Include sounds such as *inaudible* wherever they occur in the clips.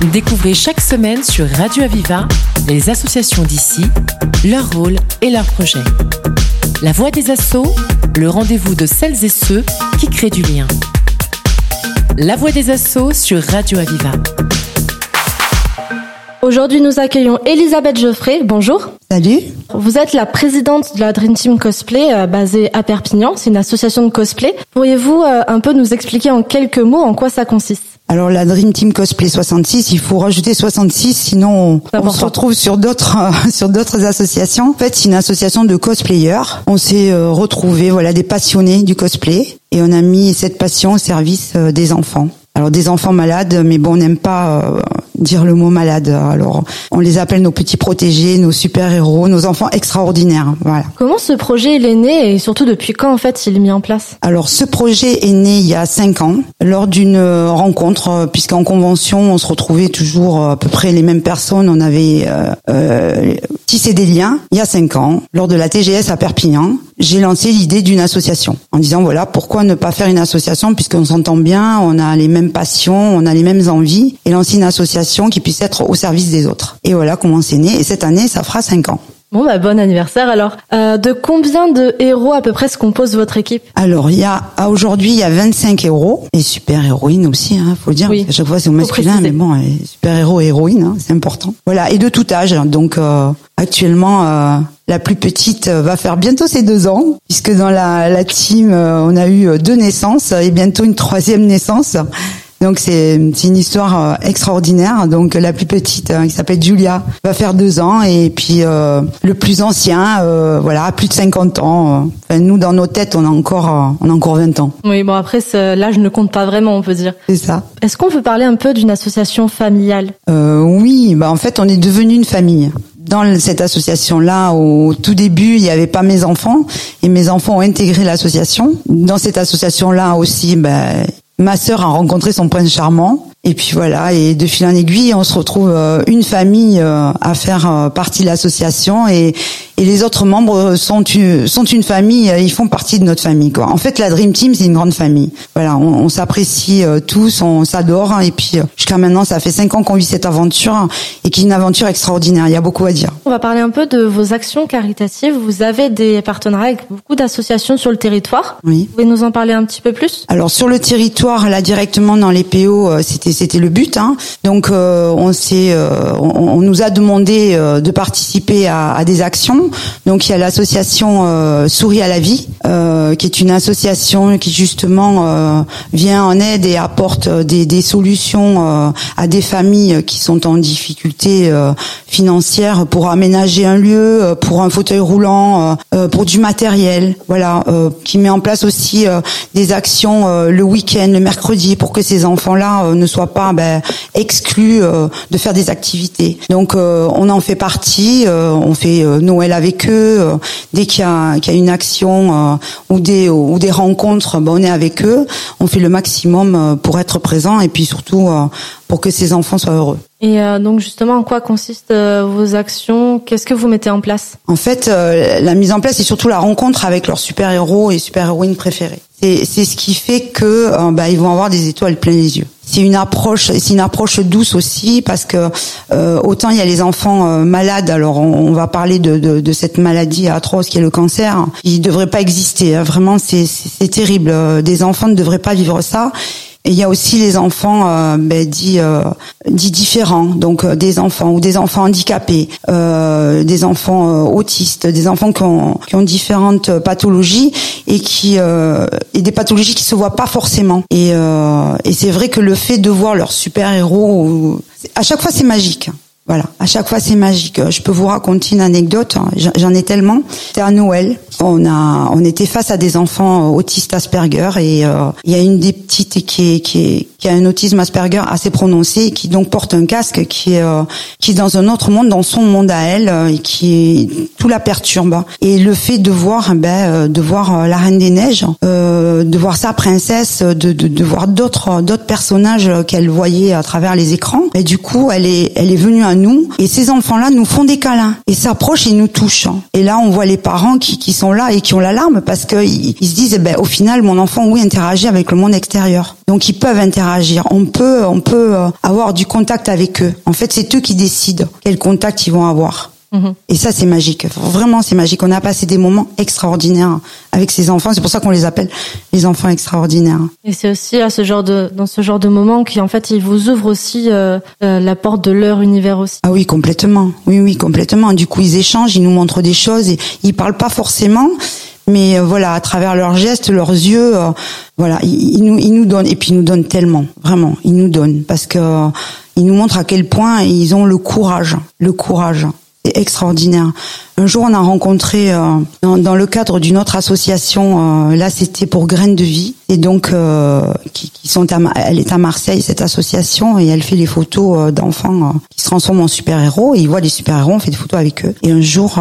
Découvrez chaque semaine sur Radio Aviva les associations d'ici, leur rôle et leurs projets. La voix des assauts, le rendez-vous de celles et ceux qui créent du lien. La voix des assauts sur Radio Aviva. Aujourd'hui, nous accueillons Elisabeth Geoffrey. Bonjour. Salut. Vous êtes la présidente de la Dream Team Cosplay euh, basée à Perpignan. C'est une association de cosplay. Pourriez-vous euh, un peu nous expliquer en quelques mots en quoi ça consiste? Alors la Dream Team Cosplay 66, il faut rajouter 66, sinon on, on se retrouve sur d'autres *laughs* sur d'autres associations. En fait, c'est une association de cosplayers. On s'est euh, retrouvés, voilà, des passionnés du cosplay, et on a mis cette passion au service euh, des enfants. Alors des enfants malades, mais bon, on n'aime pas euh, dire le mot malade. Alors on les appelle nos petits protégés, nos super-héros, nos enfants extraordinaires. Voilà. Comment ce projet il est né et surtout depuis quand en fait il est mis en place? Alors ce projet est né il y a cinq ans lors d'une euh, rencontre, euh, puisqu'en convention on se retrouvait toujours euh, à peu près les mêmes personnes. On avait euh, euh, tissé des liens il y a cinq ans lors de la TGS à Perpignan. J'ai lancé l'idée d'une association en disant voilà pourquoi ne pas faire une association puisqu'on s'entend bien, on a les mêmes passions, on a les mêmes envies et lancer une association qui puisse être au service des autres. Et voilà comment c'est né. Et cette année ça fera cinq ans. Bon bah bon anniversaire alors. Euh, de combien de héros à peu près se compose votre équipe? Alors, il y a, à aujourd'hui, il y a 25 héros et super-héroïnes aussi, hein, faut le dire. Oui. qu'à chaque fois, c'est au masculin, mais bon, super-héros et héroïnes, hein, c'est important. Voilà, et de tout âge. Donc, euh, actuellement, euh, la plus petite euh, va faire bientôt ses deux ans, puisque dans la, la team, euh, on a eu euh, deux naissances et bientôt une troisième naissance. Donc c'est une histoire extraordinaire. Donc la plus petite, qui s'appelle Julia, va faire deux ans et puis euh, le plus ancien, euh, voilà, a plus de 50 ans. Enfin, nous dans nos têtes, on a encore on a encore 20 ans. Oui bon après l'âge ne compte pas vraiment on peut dire. C'est ça. Est-ce qu'on peut parler un peu d'une association familiale? Euh, oui, bah en fait, on est devenu une famille. Dans cette association-là, au tout début, il n'y avait pas mes enfants et mes enfants ont intégré l'association. Dans cette association-là aussi, ben, ma sœur a rencontré son prince charmant. Et puis voilà, et de fil en aiguille, on se retrouve euh, une famille euh, à faire euh, partie de l'association et, et les autres membres sont une, sont une famille, ils font partie de notre famille. Quoi. En fait, la Dream Team, c'est une grande famille. Voilà, on, on s'apprécie tous, on s'adore. hein, et puis jusqu'à maintenant, ça fait cinq ans qu'on vit cette aventure hein, et qui est une aventure extraordinaire. Il y a beaucoup à dire. On va parler un peu de vos actions caritatives. Vous avez des partenariats avec beaucoup d'associations sur le territoire. Oui. Vous pouvez nous en parler un petit peu plus? Alors sur le territoire, là directement dans les PO, c'était c'était le but. Hein. Donc euh, on s'est, euh, on, nous a demandé euh, de participer à, des actions. Donc il y a l'association Souris à la vie, qui est une association qui justement vient en aide et apporte des, des solutions à des familles qui sont en difficulté financière pour aménager un lieu, pour un fauteuil roulant, pour du matériel. Voilà, qui met en place aussi des actions le week-end, le mercredi, pour que ces enfants-là ne soient pas ben, exclus euh, de faire des activités. Donc euh, on en fait partie, euh, on fait euh, Noël avec eux. euh, dès qu'il y, a qu'il y a une action euh, ou des ou des rencontres, ben, on est avec eux. On fait le maximum euh, pour être présent et puis surtout euh, pour que ces enfants soient heureux. Et euh, donc justement, en quoi consistent euh, vos actions? Qu'est-ce que vous mettez en place? En fait, euh, la mise en place, c'est surtout la rencontre avec leurs super-héros et super-héroïnes préférés. C'est c'est ce qui fait que bah, ils vont avoir des étoiles plein les yeux. C'est une approche, c'est une approche douce aussi parce que euh, autant il y a les enfants euh, malades. Alors on, va parler de, cette maladie atroce qui est le cancer. Il devrait pas exister. hein. Vraiment, c'est terrible. Euh, Des enfants ne devraient pas vivre ça. Et il y a aussi les enfants euh, ben, dits, euh, dits différents, donc euh, des enfants ou des enfants handicapés, euh, des enfants euh, autistes, des enfants qui ont, qui ont différentes pathologies et qui euh, et des pathologies qui se voient pas forcément. Et, et c'est vrai que le fait de voir leur super héros, à chaque fois c'est magique. Voilà, à chaque fois c'est magique. Je peux vous raconter une anecdote. J'en- ai tellement. C'était à Noël. On a, on était face à des enfants autistes Asperger et euh, il y a une des petites qui est, qui est, qui a un autisme Asperger assez prononcé qui donc porte un casque qui est, euh, qui est dans un autre monde, dans son monde à elle euh, et qui tout la perturbe. Et le fait de voir, ben, euh, de voir euh, la Reine des Neiges, euh, de voir sa princesse, de, de, de voir d'autres, d'autres personnages qu'elle voyait à travers les écrans. Et du coup, elle est, elle est venue à nous et ces enfants-là nous font des câlins et s'approchent et nous touchent. Et là, on voit les parents qui, qui sont là et qui ont l'alarme parce qu'ils ils se disent, eh ben, au final, mon enfant, oui, interagit avec le monde extérieur. Donc, ils peuvent interagir. On peut, on peut euh, avoir du contact avec eux. En fait, c'est eux qui décident quel contact ils vont avoir. Mhm. Et ça, c'est magique. Vraiment, c'est magique. On a passé des moments extraordinaires avec ces enfants. C'est pour ça qu'on les appelle les enfants extraordinaires. Et c'est aussi à ce genre de, dans ce genre de moments qui, en fait, ils vous ouvrent aussi euh, euh, la porte de leur univers aussi. Ah oui, complètement. Oui, oui, complètement. Du coup, ils échangent, ils nous montrent des choses et ils parlent pas forcément. Mais euh, voilà, à travers leurs gestes, leurs yeux, voilà, ils, nous, ils nous donnent et puis ils nous donnent tellement, vraiment, ils nous donnent parce que ils nous montrent à quel point ils ont le courage, le courage extraordinaire. Un jour, on a rencontré euh, dans, le cadre d'une autre association. Euh, là, c'était pour Graines de Vie, et donc euh, qui, qui, sont à, elle est à Marseille cette association et elle fait les photos d'enfants qui se transforment en super héros. Et ils voient les super héros, on fait des photos avec eux. Et un jour,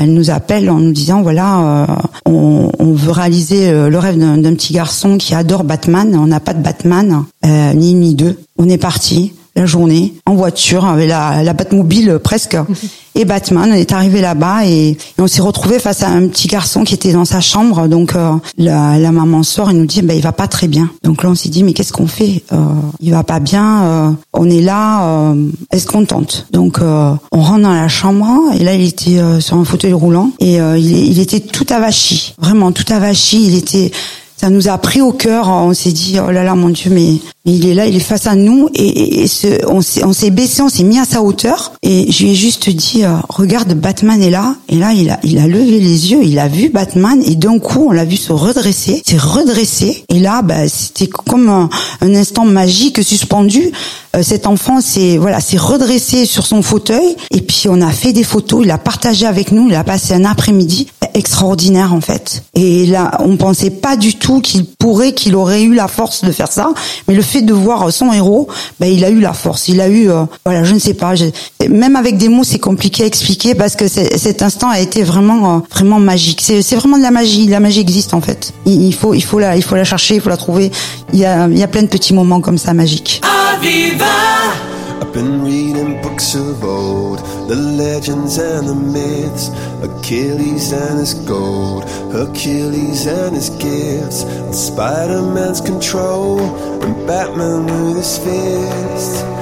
elle nous appelle en nous disant voilà, on, on, veut réaliser le rêve d'un petit garçon qui adore Batman. On n'a pas de Batman, ni ni deux. On est parti la journée en voiture avec la, la Batmobile presque. *laughs* Et Batman on est arrivé là-bas et, on s'est retrouvé face à un petit garçon qui était dans sa chambre. Donc euh, la, la, maman sort et nous dit ben il va pas très bien. Donc là on s'est dit mais qu'est-ce qu'on fait euh, Il va pas bien. Euh, on est là. Euh, est-ce qu'on tente? Donc on rentre dans la chambre et là il était sur un fauteuil roulant et il, il était tout avachi, vraiment tout avachi. Il était ça nous a pris au cœur. On s'est dit, oh là là, mon Dieu, mais, il est là, il est face à nous. Et, ce, on s'est baissé, on s'est mis à sa hauteur. Et je lui ai juste dit, euh, regarde, Batman est là. Et là, il a, il a levé les yeux, il a vu Batman. Et d'un coup, on l'a vu se redresser, s'est redressé. Et là, bah, c'était comme un, un, instant magique suspendu. Euh, cet enfant s'est voilà, s'est redressé sur son fauteuil. Et puis, on a fait des photos. Il a partagé avec nous. Il a passé un après-midi extraordinaire en fait. Et là, on pensait pas du tout qu'il pourrait, qu'il aurait eu la force de faire ça. Mais le fait de voir son héros, ben, il a eu la force. Il a eu, euh, voilà, je ne sais pas. même avec des mots, c'est compliqué à expliquer parce que cet instant a été vraiment, euh, vraiment magique. C'est vraiment de la magie. La magie existe en fait. Il, faut, il faut la, il faut la chercher, il faut la trouver. Il y a, il y a plein de petits moments comme ça magiques. Been of old, the legends and the myths, Achilles and his gold, Hercules and his gifts, and Spider-Man's control, and Batman with his fists.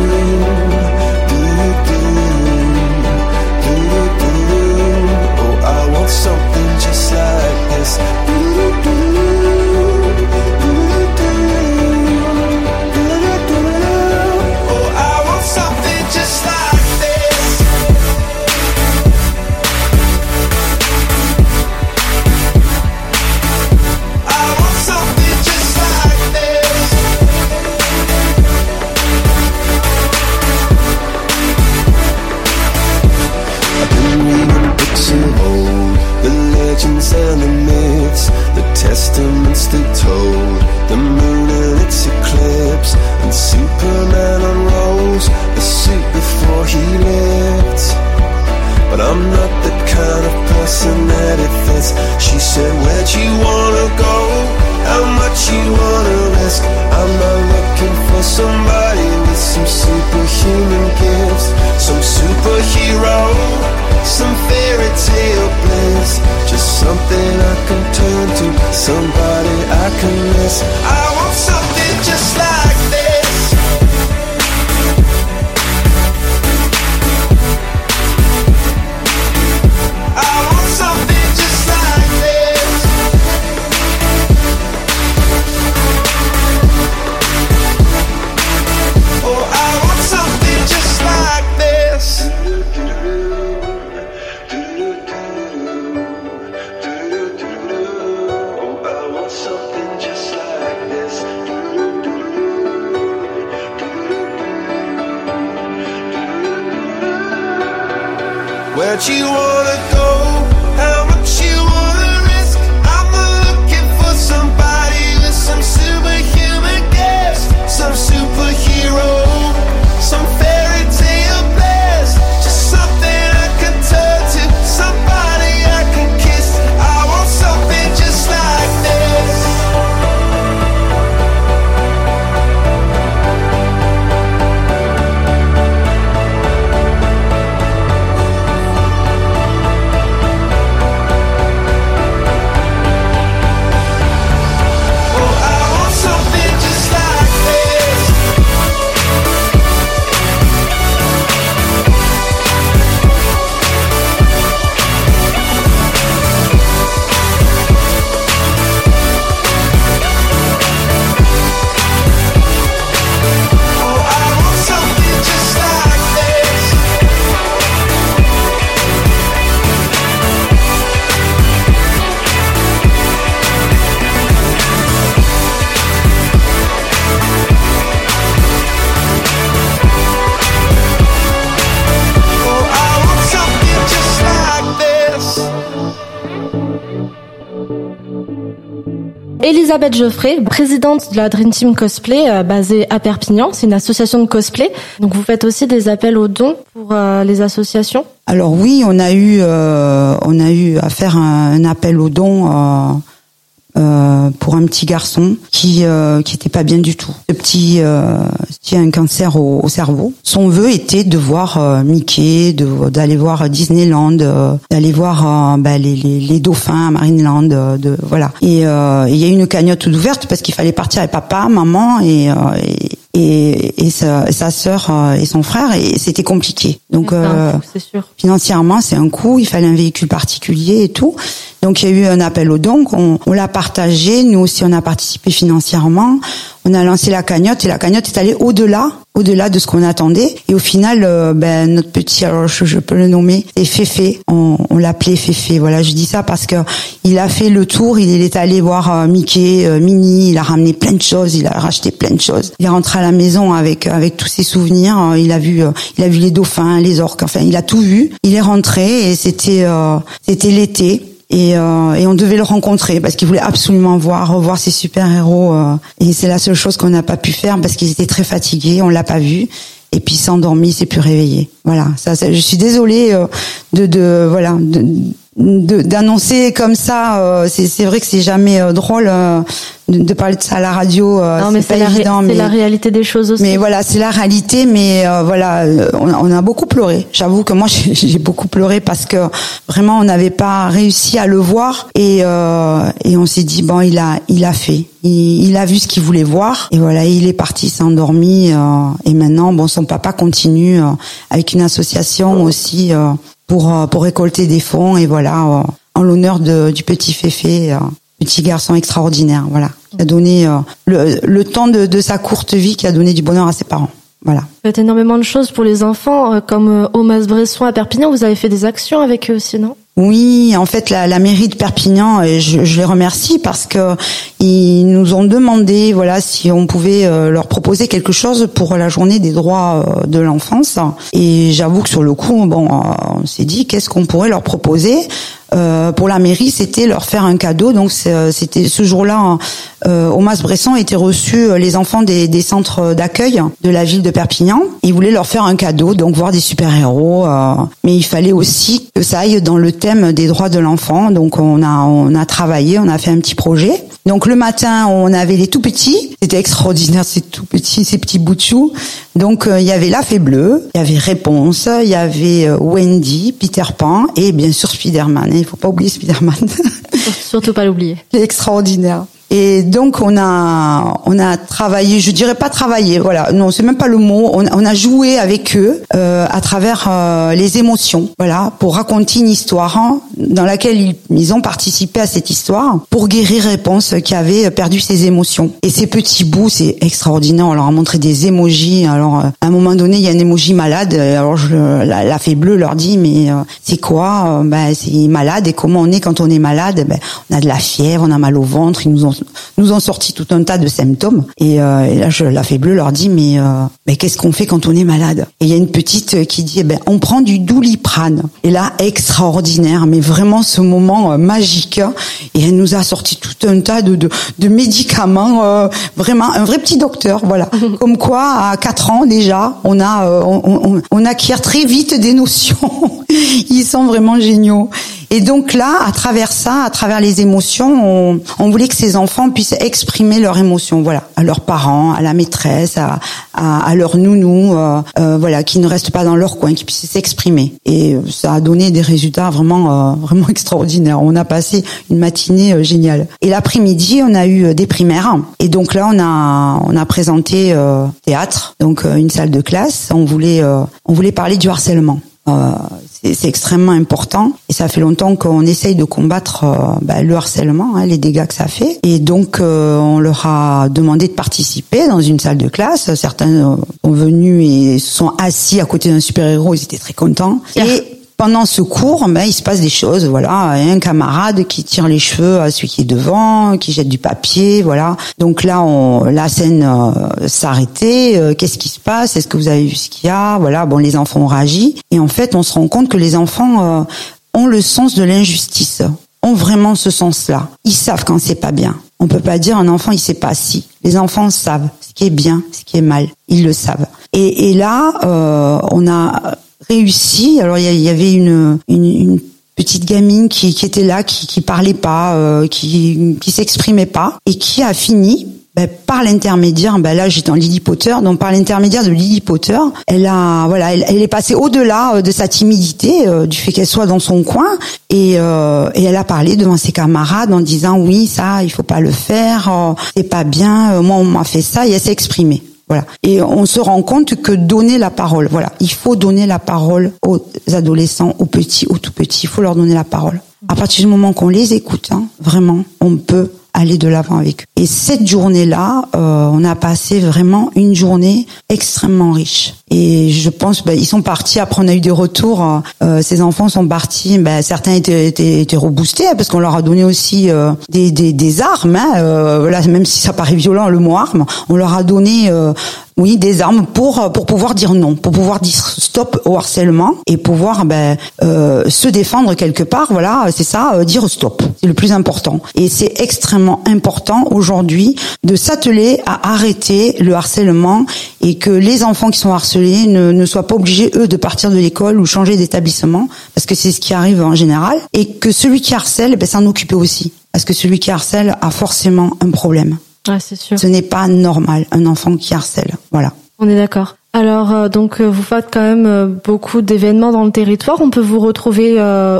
Elisabeth Geoffrey, présidente de la Dream Team Cosplay euh, basée à Perpignan. C'est une association de cosplay. Donc vous faites aussi des appels aux dons pour euh, les associations? Alors oui, on a eu euh, on a eu à faire un, appel aux dons euh, pour un petit garçon qui euh, qui était pas bien du tout. Ce petit euh, qui a un cancer au, au cerveau. Son vœu était de voir euh, Mickey, d'aller voir Disneyland, euh, d'aller voir euh, bah, les, les, les dauphins à Marineland, de voilà. Et il y a eu une cagnotte ouverte parce qu'il fallait partir avec papa, maman et et, et, et sa, sa sœur euh, et son frère et c'était compliqué. Donc euh, sûr. financièrement c'est un coût, il fallait un véhicule particulier et tout. Donc il y a eu un appel aux dons, on, on l'a partagé, nous aussi on a participé financièrement, on a lancé la cagnotte et la cagnotte est allée au-delà, au-delà de ce qu'on attendait. Et au final, euh, ben notre petit, alors je, peux le nommer, c'est Féfé, on, on l'appelait Féfé. Voilà, je dis ça parce que il a fait le tour, il est allé voir euh, Mickey, euh, Minnie, il a ramené plein de choses, il a racheté plein de choses. Il est rentré à la maison avec avec tous ses souvenirs, il a vu, il a vu les dauphins, les orques, enfin il a tout vu. Il est rentré et c'était c'était l'été. Et, euh, et on devait le rencontrer parce qu'il voulait absolument voir revoir ses super héros et c'est la seule chose qu'on n'a pas pu faire parce qu'ils étaient très fatigués on l'a pas vu. Et puis il s'est plus réveillé. Voilà ça, ça- je suis désolée euh, de de voilà de- d'annoncer comme ça euh, c'est c'est vrai que c'est jamais euh, drôle euh, de, de parler de ça à la radio euh, non, mais c'est la, évident mais la réalité des choses aussi. mais voilà, c'est la réalité. Mais euh, voilà, on, on a beaucoup pleuré. J'avoue que moi, *laughs* j'ai j'ai beaucoup pleuré parce que vraiment, on n'avait pas réussi à le voir et euh, et on s'est dit bon, il a il a fait. Il, il a vu ce qu'il voulait voir et voilà, il est parti, s'est endormi euh, et maintenant, bon, son papa continue euh, avec une association aussi euh, pour euh, pour récolter des fonds et voilà, euh, en l'honneur du petit Féfé. euh, petit garçon extraordinaire, voilà, qui a donné le, temps de, sa courte vie, qui a donné du bonheur à ses parents. Voilà. Vous faites énormément de choses pour les enfants, comme Omas Bresson à Perpignan. Vous avez fait des actions avec eux aussi, non? Oui, en fait, la, mairie de Perpignan, je, je les remercie parce que ils nous ont demandé, voilà, si on pouvait euh, leur proposer quelque chose pour la journée des droits euh, de l'enfance. Et j'avoue que sur le coup, bon, euh, on s'est dit, qu'est-ce qu'on pourrait leur proposer? Euh, pour la mairie, c'était leur faire un cadeau. Donc c'est- c'était ce jour-là, euh, au Mas Bresson étaient reçus euh, les enfants des, des centres d'accueil de la ville de Perpignan. Ils voulaient leur faire un cadeau, donc voir des super-héros. euh, mais il fallait aussi que ça aille dans le thème des droits de l'enfant. Donc on a on a travaillé, on a fait un petit projet. Donc le matin, on avait les tout petits. C'était extraordinaire, ces tout petits, ces petits bouts de chou. Donc euh, il y avait la fée bleue, il y avait Réponse, il y avait euh, Wendy, Peter Pan et bien sûr Spider-Man. Il faut pas oublier Spider-Man. Surtout pas l'oublier. *laughs* Extraordinaire. Et donc on a on a travaillé, je dirais pas travaillé, voilà, non c'est même pas le mot. On, on a joué avec eux euh, à travers euh, les émotions, voilà, pour raconter une histoire hein, dans laquelle ils, ils ont participé à cette histoire pour guérir Réponse qui avait perdu ses émotions. Et ces petits bouts, c'est extraordinaire. On leur a montré des émojis. Alors euh, à un moment donné, il y a un émoji malade. Alors je, la, la fée bleue leur dit mais euh, c'est quoi Euh, Ben c'est malade. Et comment on est quand on est malade? Ben on a de la fièvre, on a mal au ventre. Ils nous ont nous ont sorti tout un tas de symptômes. Et, euh, et là, je, la fée bleue leur dit mais euh, mais qu'est-ce qu'on fait quand on est malade? Et il y a une petite qui dit eh ben on prend du douliprane. Et là extraordinaire, mais vraiment ce moment euh, magique. Et elle nous a sorti tout un tas de de, de médicaments, euh, vraiment un vrai petit docteur, voilà. *laughs* Comme quoi à 4 ans déjà, on a euh, on, on, on acquiert très vite des notions. *laughs* Ils sont vraiment géniaux. Et donc là, à travers ça, à travers les émotions, on, on voulait que ces enfants puissent exprimer leurs émotions, voilà, à leurs parents, à la maîtresse, à, à, à leur nounou, euh, euh, voilà, qui ne restent pas dans leur coin, qui puissent s'exprimer. Et ça a donné des résultats vraiment, euh, vraiment *laughs* extraordinaires. On a passé une matinée euh, géniale. Et l'après-midi, on a eu euh, des primaires. Et donc là, on a, on a présenté euh, théâtre, donc euh, une salle de classe. On voulait, euh, on voulait parler du harcèlement. Euh, c'est extrêmement important et ça fait longtemps qu'on essaye de combattre euh, bah, le harcèlement, hein, les dégâts que ça fait. Et donc euh, on leur a demandé de participer dans une salle de classe. Certains euh, sont venus et se sont assis à côté d'un super-héros, ils étaient très contents. Et pendant ce cours, ben, il se passe des choses. Voilà, un camarade qui tire les cheveux à celui qui est devant, qui jette du papier. Voilà. Donc là, la scène euh, s'arrêtait. Euh, Qu'est-ce qui se passe? Est-ce que vous avez vu ce qu'il y a? Voilà. Bon, les enfants ont réagi. Et en fait, on se rend compte que les enfants euh, ont le sens de l'injustice ont vraiment ce sens-là. Ils savent quand c'est pas bien. On peut pas dire un enfant il sait pas si. Les enfants savent ce qui est bien, ce qui est mal. Ils le savent. Et, là, on a réussi. Alors il y, avait une, petite gamine qui, était là, qui, parlait pas, euh, qui, s'exprimait pas, et qui a fini ben, par l'intermédiaire, ben là j'étais en Lily Potter, donc par l'intermédiaire de Lily Potter, elle a voilà, elle, est passée au-delà euh, de sa timidité, euh, du fait qu'elle soit dans son coin, et, et elle a parlé devant ses camarades en disant oui ça il faut pas le faire, c'est pas bien, moi on m'a fait ça, et elle s'est exprimée. Et on se rend compte que donner la parole, voilà, il faut donner la parole aux adolescents, aux petits, aux tout petits, il faut leur donner la parole. À partir du moment qu'on les écoute, hein, vraiment, on peut aller de l'avant avec eux. Et cette journée-là, euh, on a passé vraiment une journée extrêmement riche. Et je pense, ben, ils sont partis. Après, on a eu des retours. Euh, ces enfants sont partis. Ben, certains étaient, étaient, étaient reboostés hein, parce qu'on leur a donné aussi euh, des, des, des, armes. Hein, euh, même si ça paraît violent le mot arme, on leur a donné euh, oui, des armes pour pour pouvoir dire non, pour pouvoir dire stop au harcèlement et pouvoir ben, euh, se défendre quelque part. Voilà, c'est ça, euh, dire stop. C'est le plus important. Et c'est extrêmement important aujourd'hui de s'atteler à arrêter le harcèlement et que les enfants qui sont harcelés ne, ne soient pas obligés eux de partir de l'école ou changer d'établissement parce que c'est ce qui arrive en général et que celui qui harcèle, ben, s'en occuper aussi parce que celui qui harcèle a forcément un problème. Ah, c'est sûr. Ce n'est pas normal, un enfant qui harcèle. Voilà. On est d'accord. Alors, euh, donc, euh, vous faites quand même euh, beaucoup d'événements dans le territoire. On peut vous retrouver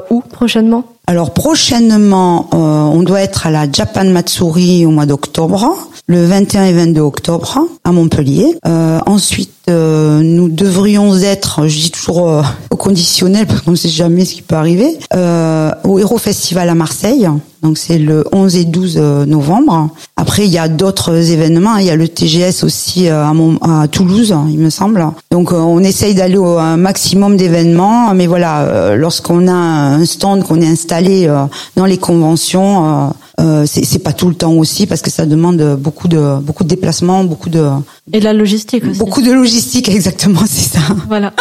où prochainement? Alors, prochainement, on doit être à la Japan Matsuri au mois d'octobre, le 21 et 22 octobre à Montpellier. ensuite, nous devrions être, je dis toujours au conditionnel parce qu'on ne sait jamais ce qui peut arriver, au Hero Festival à Marseille donc c'est le 11 et 12 euh, novembre. Après, il y a d'autres événements. Il y a le TGS aussi euh, à, Toulouse, il me semble. Donc euh, on essaye d'aller au maximum d'événements. Mais voilà, lorsqu'on a un stand qu'on est installé dans les conventions, euh, c'est pas tout le temps aussi parce que ça demande beaucoup de beaucoup de déplacements, beaucoup de et de la logistique aussi. Beaucoup de logistique, *laughs* exactement, c'est ça. Voilà.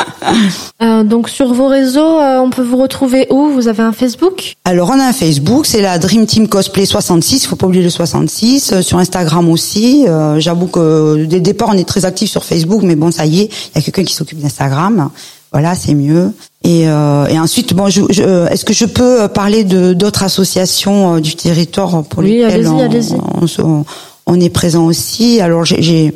euh, donc sur vos réseaux, euh, on peut vous retrouver où? Vous avez un Facebook? Alors on a un Facebook, c'est la Dream Team Cosplay 66. Faut pas oublier le 66. Euh, sur Instagram aussi. J'avoue que dès le départ on est très actif sur Facebook, mais bon ça y est, il y a quelqu'un qui s'occupe d'Instagram. Voilà, c'est mieux. Et, euh, et ensuite, bon, je, je, est-ce que je peux parler de d'autres associations euh, du territoire pour oui, lesquelles on, on, on, est présent aussi? Alors j'ai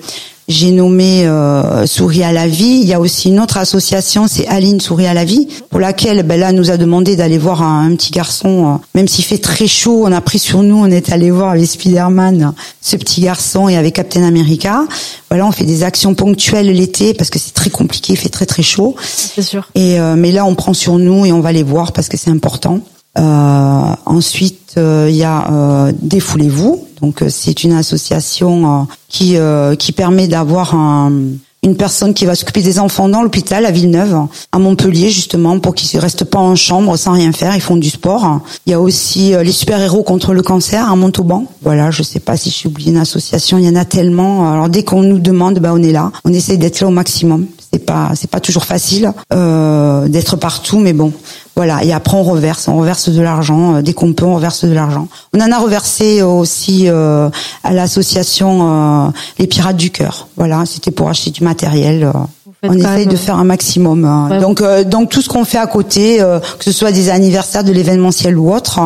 j'ai nommé euh, Souris à la vie. Il y a aussi une autre association, c'est Aline Souris à la vie, pour laquelle ben là nous a demandé d'aller voir un, un petit garçon. Euh, même s'il fait très chaud, on a pris sur nous, on est allé voir avec Spider-Man ce petit garçon et avec Captain America. Voilà, on fait des actions ponctuelles l'été parce que c'est très compliqué, il fait très très chaud. C'est sûr. Et euh, mais là on prend sur nous et on va les voir parce que c'est important. Euh, ensuite, euh, il y a euh, Défoulez-vous. Donc, c'est une association qui qui permet d'avoir un, une personne qui va s'occuper des enfants dans l'hôpital à Villeneuve, à Montpellier justement, pour qu'ils ne restent pas en chambre sans rien faire, ils font du sport. Il y a aussi les super-héros contre le cancer à Montauban. Voilà, je sais pas si j'ai oublié une association, il y en a tellement. Alors dès qu'on nous demande, bah on est là, on essaie d'être là au maximum. C'est pas c'est pas toujours facile euh, d'être partout, mais bon, voilà, et après on reverse, on reverse de l'argent. Euh, dès qu'on peut, on reverse de l'argent. On en a reversé aussi euh, à l'association euh, Les Pirates du Cœur. Voilà, c'était pour acheter du matériel. On essaye de faire un maximum. Hein. Donc, donc tout ce qu'on fait à côté, que ce soit des anniversaires de l'événementiel ou autre,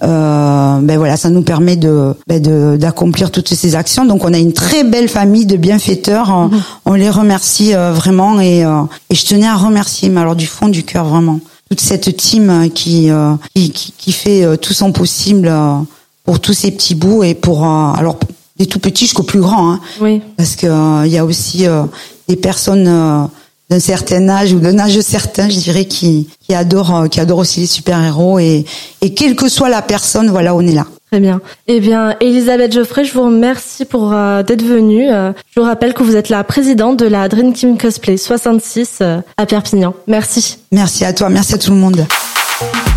ben voilà, ça nous permet de ben d'accomplir toutes ces actions. Donc, on a une très belle famille de bienfaiteurs. Mm-hmm. On les remercie vraiment et, et je tenais à remercier, mais alors du fond du cœur vraiment toute cette team qui, euh, qui, qui, fait euh, tout son possible euh, pour tous ces petits bouts et pour alors des tout petits jusqu'aux plus grands. Hein, oui. Parce que il y a aussi des personnes d'un certain âge ou d'un âge certain, je dirais, qui, qui adorent qui adorent aussi les super héros et et quelle que soit la personne, voilà, on est là. Très bien. Eh bien, Elisabeth Geoffrey, je vous remercie pour euh, d'être venue. Euh, je vous rappelle que vous êtes la présidente de la Dream Team Cosplay 66 euh, à Perpignan. Merci. Merci à toi, merci à tout le monde.